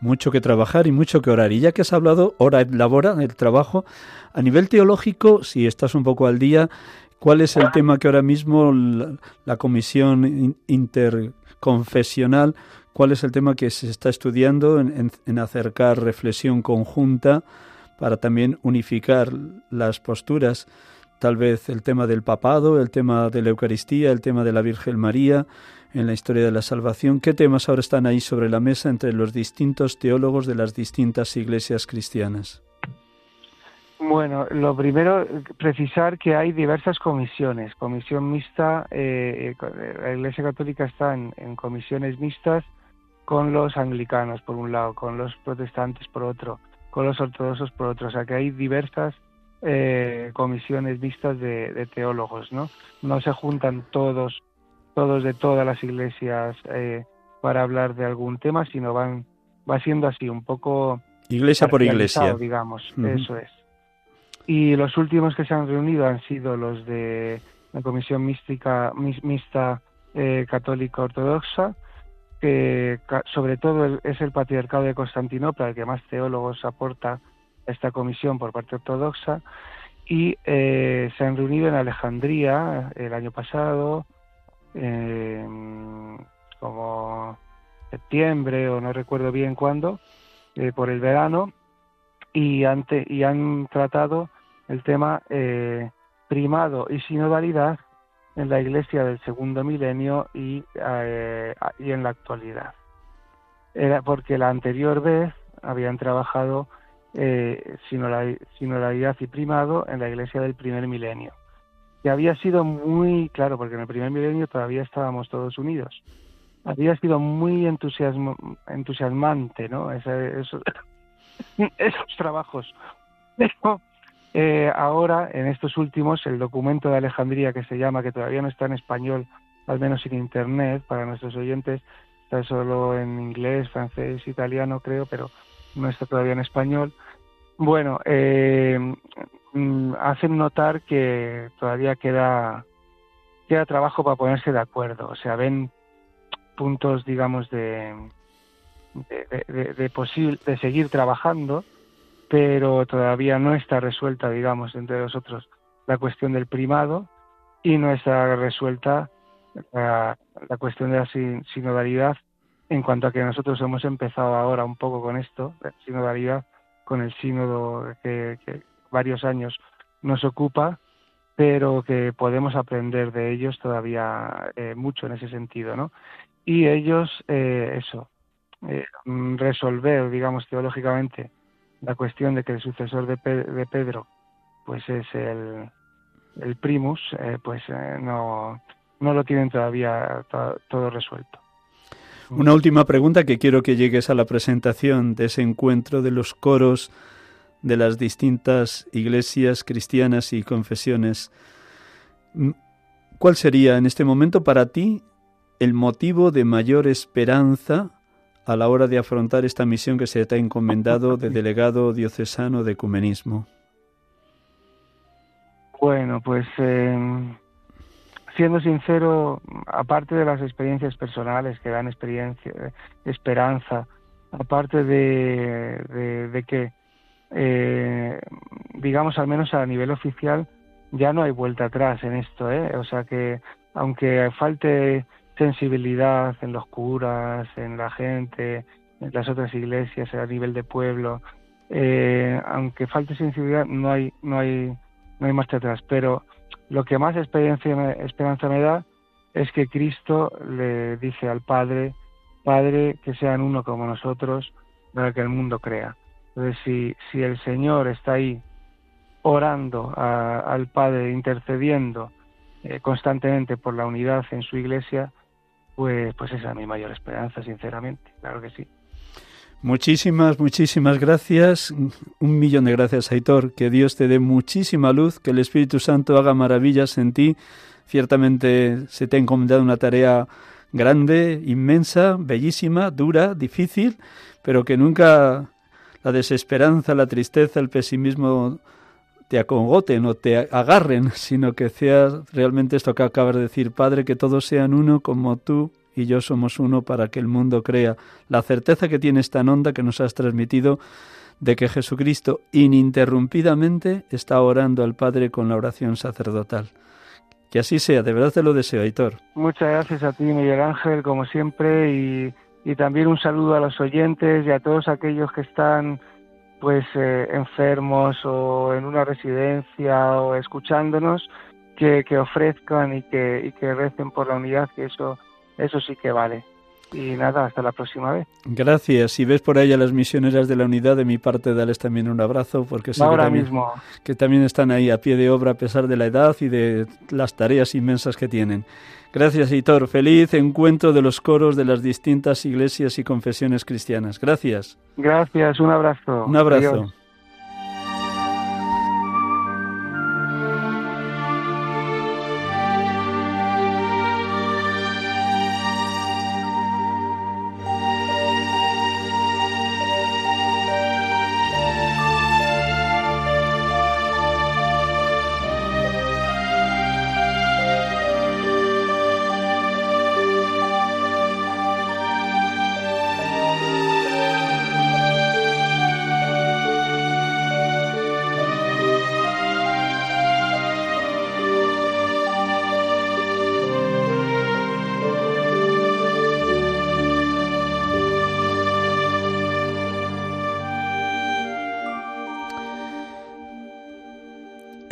mucho que trabajar y mucho que orar. Y ya que has hablado, hora et labora, el trabajo, a nivel teológico, si estás un poco al día, ¿cuál es el tema que ahora mismo la, comisión interconfesional, cuál es el tema que se está estudiando en, acercar reflexión conjunta para también unificar las posturas? Tal vez el tema del papado, el tema de la Eucaristía, el tema de la Virgen María, en la historia de la salvación. ¿Qué temas ahora están ahí sobre la mesa entre los distintos teólogos de las distintas iglesias cristianas? Bueno, lo primero, precisar que hay diversas comisiones. Comisión mixta, eh, eh, la Iglesia Católica está en, comisiones mixtas con los anglicanos, por un lado, con los protestantes, por otro, con los ortodoxos, por otro. O sea, que hay diversas eh, comisiones mixtas de, de, teólogos, ¿no? No se juntan todos todos de todas las iglesias eh, para hablar de algún tema, sino van va siendo así un poco iglesia por iglesia, digamos, eso es. Y los últimos que se han reunido han sido los de la Comisión Mística Mixta eh, católica ortodoxa, que sobre todo es el patriarcado de Constantinopla el que más teólogos aporta esta comisión por parte ortodoxa, y eh, se han reunido en Alejandría el año pasado, como septiembre o no recuerdo bien cuándo, eh, por el verano, y, ante, y han tratado el tema eh, primado y sinodalidad en la iglesia del segundo milenio y, eh, y en la actualidad. Era porque la anterior vez habían trabajado eh, sinodalidad y primado en la iglesia del primer milenio. Que había sido muy claro, porque en el primer milenio todavía estábamos todos unidos. Había sido muy entusiasmante, ¿no? esos, esos trabajos. Pero eh, ahora, en estos últimos, el documento de Alejandría que se llama, que todavía no está en español, al menos en Internet, para nuestros oyentes, está solo en inglés, francés, italiano, creo, pero no está todavía en español. Bueno, eh, mm, hacen notar que todavía queda, queda trabajo para ponerse de acuerdo. O sea, ven puntos, digamos, de, de, de, posible, de seguir trabajando, pero todavía no está resuelta, digamos, entre nosotros la cuestión del primado y no está resuelta la, cuestión de la sinodalidad en cuanto a que nosotros hemos empezado ahora un poco con esto, sinodalidad, con el sínodo que, varios años nos ocupa, pero que podemos aprender de ellos todavía eh, mucho en ese sentido, ¿no? Y ellos, eh, eso, eh, resolver, digamos, teológicamente la cuestión de que el sucesor de, Pedro pues es el, el primus, pues no, no lo tienen todavía todo resuelto. Una última pregunta que quiero que llegues a la presentación de ese encuentro de los coros de las distintas iglesias cristianas y confesiones. ¿Cuál sería en este momento para ti el motivo de mayor esperanza a la hora de afrontar esta misión que se te ha encomendado de delegado diocesano de ecumenismo? Bueno, pues em, siendo sincero, aparte de las experiencias personales que dan experiencia, esperanza, aparte de, de, que, eh, digamos, al menos a nivel oficial, ya no hay vuelta atrás en esto, ¿eh? O sea que, aunque falte sensibilidad en los curas, en la gente, en las otras iglesias, a nivel de pueblo. Eh, aunque falte sensibilidad, no hay, no hay, no hay marcha atrás. Pero lo que más esperanza me da es que Cristo le dice al Padre, Padre, que sean uno como nosotros, para que el mundo crea. Entonces, si, si el Señor está ahí orando al Padre, intercediendo eh, constantemente por la unidad en su iglesia, pues, pues esa es mi mayor esperanza, sinceramente, claro que sí. Muchísimas, muchísimas gracias. Un millón de gracias, Aitor. Que Dios te dé muchísima luz, que el Espíritu Santo haga maravillas en ti. Ciertamente se te ha encomendado una tarea grande, inmensa, bellísima, dura, difícil, pero que nunca la desesperanza, la tristeza, el pesimismo te acongoten o te agarren, sino que sea realmente esto que acabas de decir, Padre, que todos sean uno como tú y yo somos uno para que el mundo crea. La certeza que tiene esta onda que nos has transmitido de que Jesucristo ininterrumpidamente está orando al Padre con la oración sacerdotal. Que así sea, de verdad te lo deseo, Aitor. Muchas gracias a ti, Miguel Ángel, como siempre, y, y también un saludo a los oyentes y a todos aquellos que están pues eh, enfermos o en una residencia o escuchándonos que, que ofrezcan y que, y que recen por la unidad que eso eso sí que vale y nada, hasta la próxima vez. Gracias. Si ves por ahí a las misioneras de la unidad, de mi parte, dales también un abrazo, porque sé Ahora que, también, mismo. que también están ahí a pie de obra a pesar de la edad y de las tareas inmensas que tienen. Gracias, Hitor. Feliz encuentro de los coros de las distintas iglesias y confesiones cristianas. Gracias. Gracias, un abrazo. Un abrazo.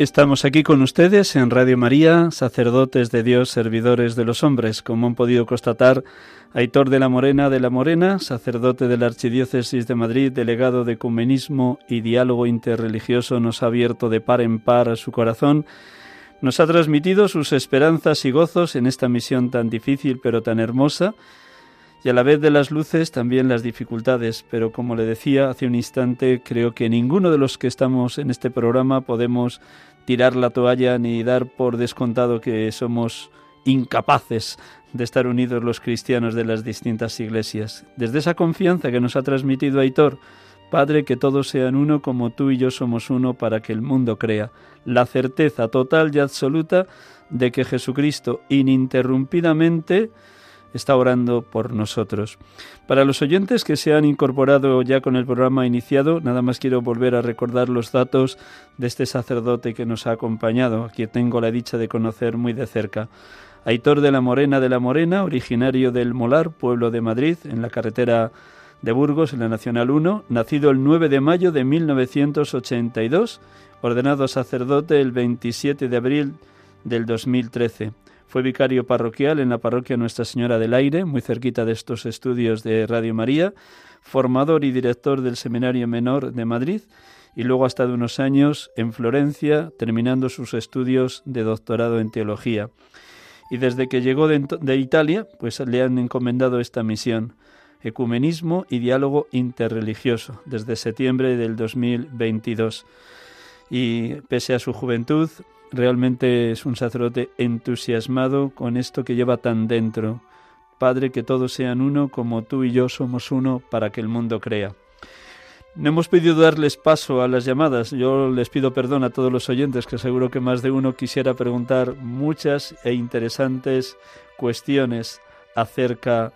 Estamos aquí con ustedes en Radio María, sacerdotes de Dios, servidores de los hombres. Como han podido constatar, Aitor de la Morena de la Morena, sacerdote de la Archidiócesis de Madrid, delegado de Ecumenismo y Diálogo Interreligioso, nos ha abierto de par en par su corazón. Nos ha transmitido sus esperanzas y gozos en esta misión tan difícil pero tan hermosa y a la vez de las luces también las dificultades, pero como le decía hace un instante, creo que ninguno de los que estamos en este programa podemos tirar la toalla ni dar por descontado que somos incapaces de estar unidos los cristianos de las distintas iglesias. Desde esa confianza que nos ha transmitido Aitor, Padre, que todos sean uno como tú y yo somos uno para que el mundo crea. La certeza total y absoluta de que Jesucristo ininterrumpidamente está orando por nosotros. Para los oyentes que se han incorporado ya con el programa iniciado, nada más quiero volver a recordar los datos de este sacerdote que nos ha acompañado, a quien tengo la dicha de conocer muy de cerca. Aitor de la Morena de la Morena, originario del Molar, pueblo de Madrid, en la carretera de Burgos, en la Nacional 1, nacido el 9 de mayo de 1982, ordenado sacerdote el 27 de abril del 2013. Fue vicario parroquial en la parroquia Nuestra Señora del Aire, muy cerquita de estos estudios de Radio María, formador y director del Seminario Menor de Madrid y luego ha estado unos años en Florencia terminando sus estudios de doctorado en teología. Y desde que llegó de, de Italia, pues le han encomendado esta misión, ecumenismo y diálogo interreligioso, desde septiembre del 2022. Y pese a su juventud, Realmente es un sacerdote entusiasmado con esto que lleva tan dentro. Padre, que todos sean uno como tú y yo somos uno para que el mundo crea. No hemos podido darles paso a las llamadas. Yo les pido perdón a todos los oyentes, que seguro que más de uno quisiera preguntar muchas e interesantes cuestiones acerca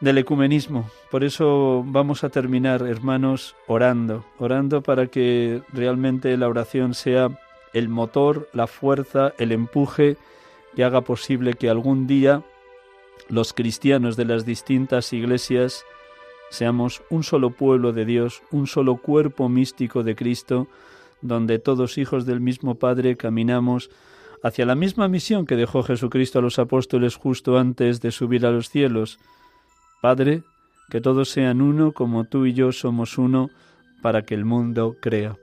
del ecumenismo. Por eso vamos a terminar, hermanos, orando, orando para que realmente la oración sea el motor, la fuerza, el empuje que haga posible que algún día los cristianos de las distintas iglesias seamos un solo pueblo de Dios, un solo cuerpo místico de Cristo, donde todos hijos del mismo Padre caminamos hacia la misma misión que dejó Jesucristo a los apóstoles justo antes de subir a los cielos. Padre, que todos sean uno como tú y yo somos uno, para que el mundo crea.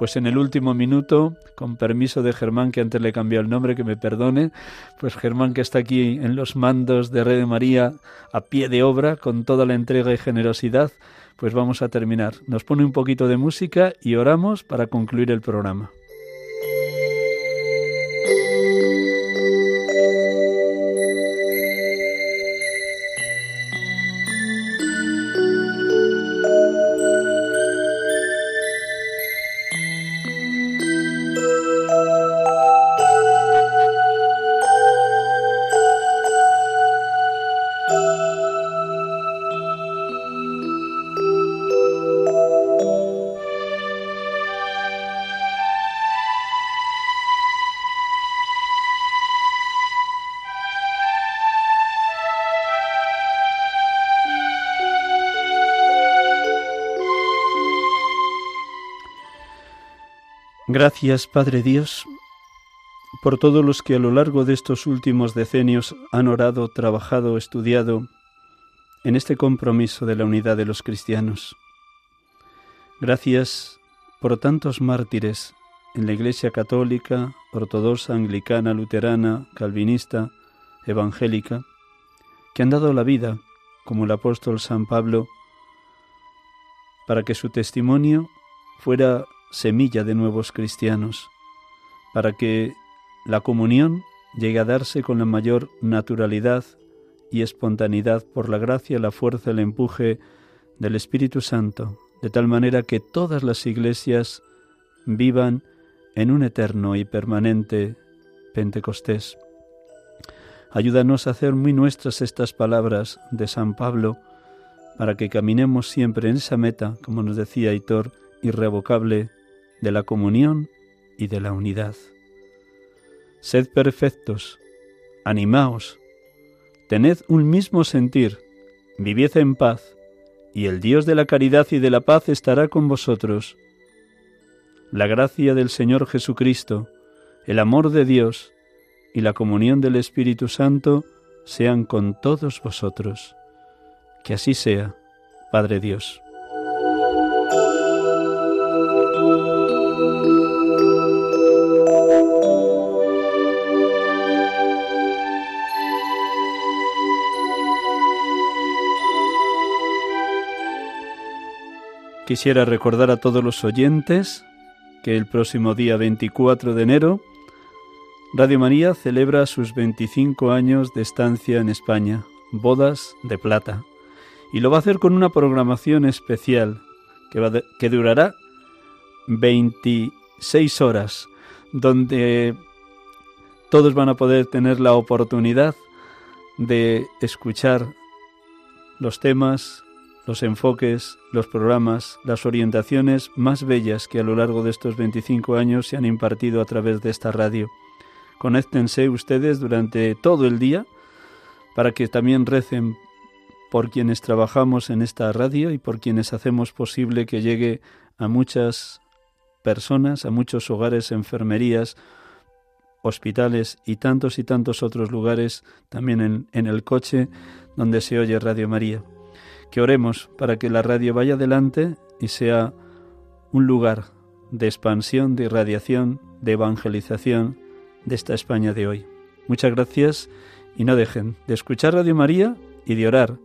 Pues en el último minuto, con permiso de Germán, que antes le cambió el nombre, que me perdone, pues Germán que está aquí en los mandos de Red de María a pie de obra, con toda la entrega y generosidad, pues vamos a terminar. Nos pone un poquito de música y oramos para concluir el programa. Gracias, Padre Dios, por todos los que a lo largo de estos últimos decenios han orado, trabajado, estudiado en este compromiso de la unidad de los cristianos. Gracias por tantos mártires en la Iglesia católica, ortodoxa, anglicana, luterana, calvinista, evangélica, que han dado la vida, como el apóstol San Pablo, para que su testimonio fuera semilla de nuevos cristianos, para que la comunión llegue a darse con la mayor naturalidad y espontaneidad por la gracia, la fuerza, el empuje del Espíritu Santo, de tal manera que todas las iglesias vivan en un eterno y permanente Pentecostés. Ayúdanos a hacer muy nuestras estas palabras de San Pablo, para que caminemos siempre en esa meta, como nos decía Hitor, irrevocable de la comunión y de la unidad. Sed perfectos, animaos, tened un mismo sentir, vivid en paz, y el Dios de la caridad y de la paz estará con vosotros. la gracia del Señor Jesucristo, el amor de Dios y la comunión del Espíritu Santo sean con todos vosotros. Que así sea, Padre Dios. Quisiera recordar a todos los oyentes que el próximo día 24 de enero Radio María celebra sus 25 años de estancia en España, bodas de plata, y lo va a hacer con una programación especial que, que durará 26 horas, donde todos van a poder tener la oportunidad de escuchar los temas, los enfoques, los programas, las orientaciones más bellas que a lo largo de estos 25 años se han impartido a través de esta radio. Conéctense ustedes durante todo el día para que también recen por quienes trabajamos en esta radio y por quienes hacemos posible que llegue a muchas personas, a muchos hogares, enfermerías, hospitales y tantos y tantos otros lugares, también en, en el coche donde se oye Radio María que oremos para que la radio vaya adelante y sea un lugar de expansión, de irradiación, de evangelización de esta España de hoy. Muchas gracias y no dejen de escuchar Radio María y de orar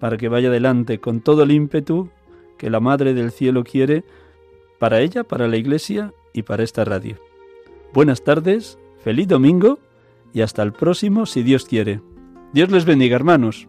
para que vaya adelante con todo el ímpetu que la Madre del Cielo quiere para ella, para la Iglesia y para esta radio. Buenas tardes, feliz domingo y hasta el próximo si Dios quiere. Dios les bendiga, hermanos.